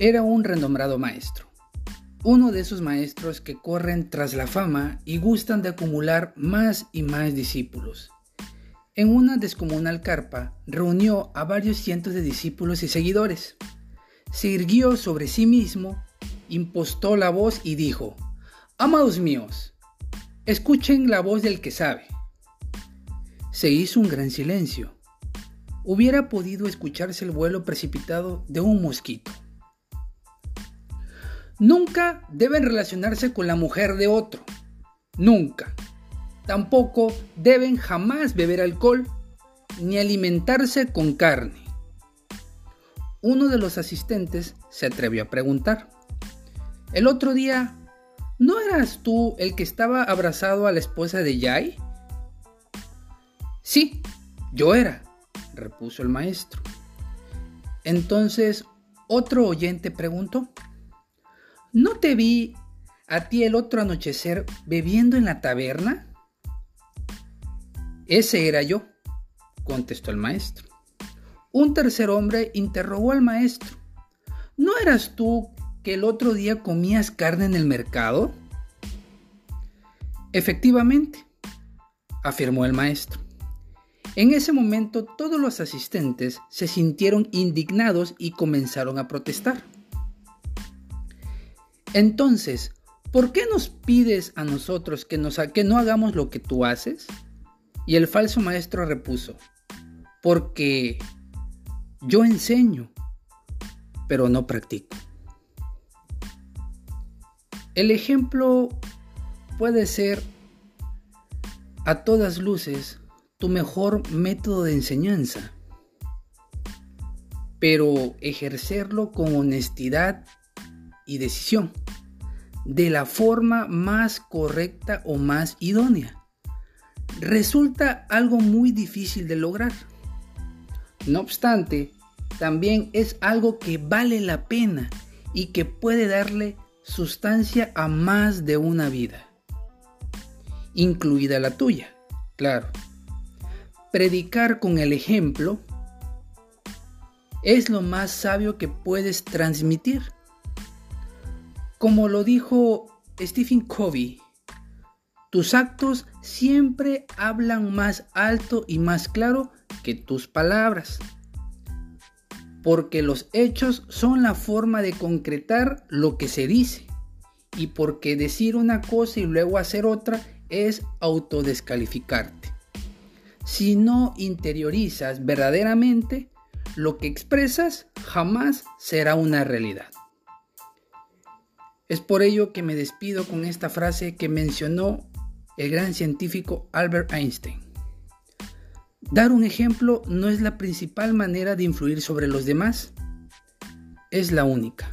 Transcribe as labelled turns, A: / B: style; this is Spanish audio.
A: Era un renombrado maestro, uno de esos maestros que corren tras la fama y gustan de acumular más y más discípulos. En una descomunal carpa reunió a varios cientos de discípulos y seguidores. Se irguió sobre sí mismo, impostó la voz y dijo, Amados míos, escuchen la voz del que sabe. Se hizo un gran silencio. Hubiera podido escucharse el vuelo precipitado de un mosquito. Nunca deben relacionarse con la mujer de otro. Nunca. Tampoco deben jamás beber alcohol ni alimentarse con carne. Uno de los asistentes se atrevió a preguntar. El otro día, ¿no eras tú el que estaba abrazado a la esposa de Yai? Sí, yo era, repuso el maestro. Entonces, otro oyente preguntó, ¿no te vi a ti el otro anochecer bebiendo en la taberna? Ese era yo, contestó el maestro. Un tercer hombre interrogó al maestro. ¿No eras tú que el otro día comías carne en el mercado? Efectivamente, afirmó el maestro. En ese momento todos los asistentes se sintieron indignados y comenzaron a protestar. Entonces, ¿por qué nos pides a nosotros que, no hagamos lo que tú haces? Y el falso maestro repuso, porque yo enseño, pero no practico. El ejemplo puede ser a todas luces tu mejor método de enseñanza, pero ejercerlo con honestidad y decisión, de la forma más correcta o más idónea resulta algo muy difícil de lograr. No obstante, también es algo que vale la pena y que puede darle sustancia a más de una vida, incluida la tuya, claro. Predicar con el ejemplo es lo más sabio que puedes transmitir. Como lo dijo Stephen Covey, tus actos siempre hablan más alto y más claro que tus palabras. Porque los hechos son la forma de concretar lo que se dice. Y porque decir una cosa y luego hacer otra es autodescalificarte. Si no interiorizas verdaderamente, lo que expresas jamás será una realidad. Es por ello que me despido con esta frase que mencionó el gran científico Albert Einstein. Dar un ejemplo no es la principal manera de influir sobre los demás, es la única.